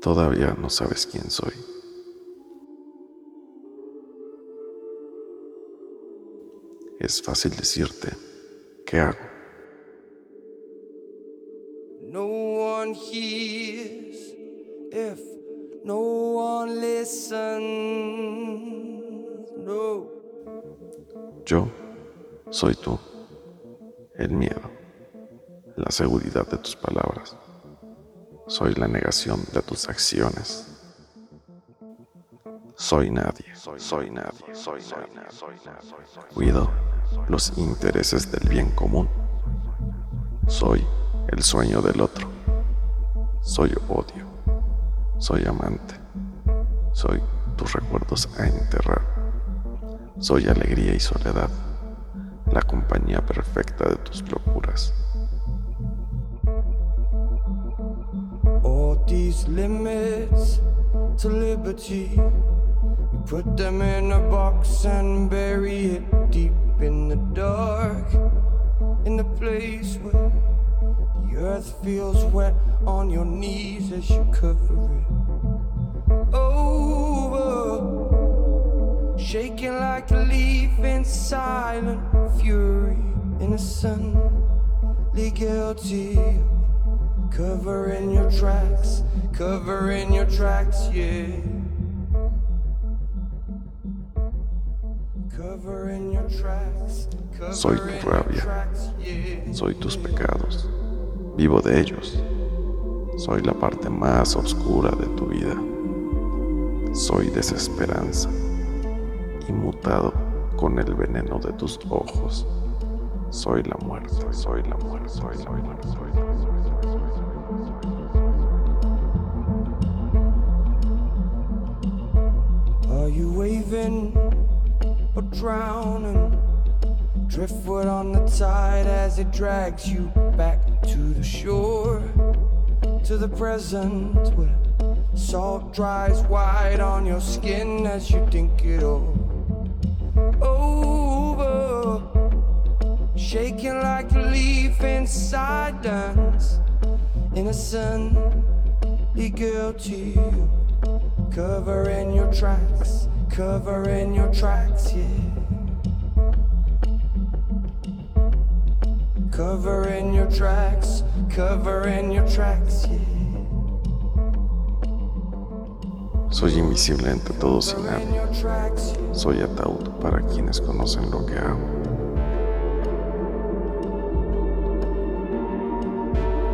Todavía no sabes quién soy. Es fácil decirte, ¿qué hago? No one hears if no one listens. No. Yo soy tú, el miedo, la seguridad de tus palabras. Soy la negación de tus acciones. Soy nadie, soy nadie, soy nadie, soy nadie. Cuido los intereses del bien común. Soy el sueño del otro. Soy odio. Soy amante. Soy tus recuerdos a enterrar. Soy alegría y soledad, la compañía perfecta de tus locuras. These limits to liberty. We put them in a box and bury it deep in the dark. In the place where the earth feels wet on your knees as you cover it over. Shaking like a leaf in silent fury. Innocently guilty. Covering your tracks, covering your tracks, yeah. Covering your tracks, Soy tu covering your rabia. tracks, yeah. Soy tus pecados. Vivo de ellos. Soy la parte más oscura de tu vida. Soy desesperanza. Inmutado con el veneno de tus ojos. Soy la muerte, soy la muerte, soy la muerte, soy la muerte. Drowning? Driftwood on the tide as it drags you back to the shore, to the present where salt dries white on your skin as you think it all over. Shaking like a leaf inside dance, innocently guilty. Covering your tracks, covering your tracks, yeah. Covering your tracks, covering your tracks, yeah. Soy invisible ante your tracks, yeah. Soy ataúd para quienes conocen lo que hago.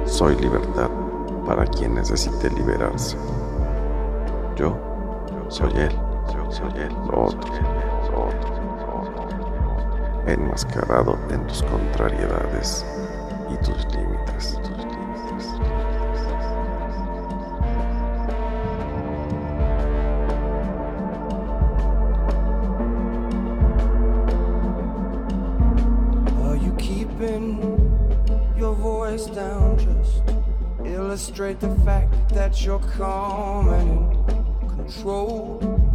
Soy libertad para quien necesite liberarse. Yo soy él, Enmascarado en tus contrariedades y tus límites. Are you keeping your voice down just illustrate the fact that you're calm and in control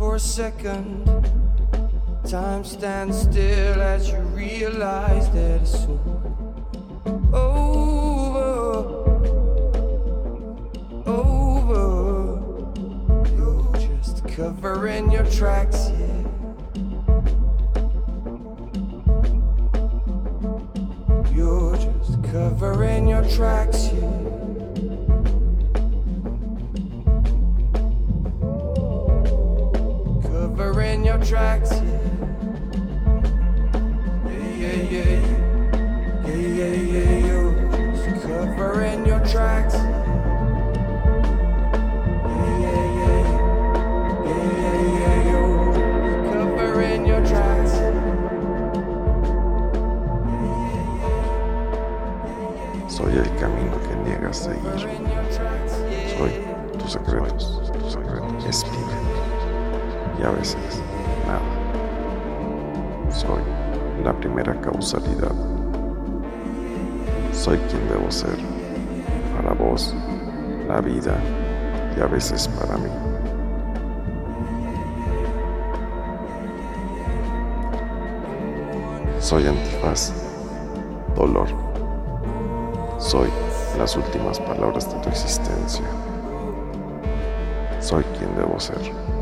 for a second? Time stands still as you realize that it's all over, over. You're just covering your tracks, yeah. You're just covering your tracks, yeah. tracks. Yeah, yeah, yeah. Yeah, yeah, yeah, you. Covering your tracks. Soy el camino que niegas seguir. Soy tus secretos, tus secretos. Espina. Y a veces Soy la primera causalidad. Soy quien debo ser. Para vos, la vida y a veces para mí. Soy antifaz, dolor. Soy las últimas palabras de tu existencia. soy quien debo ser.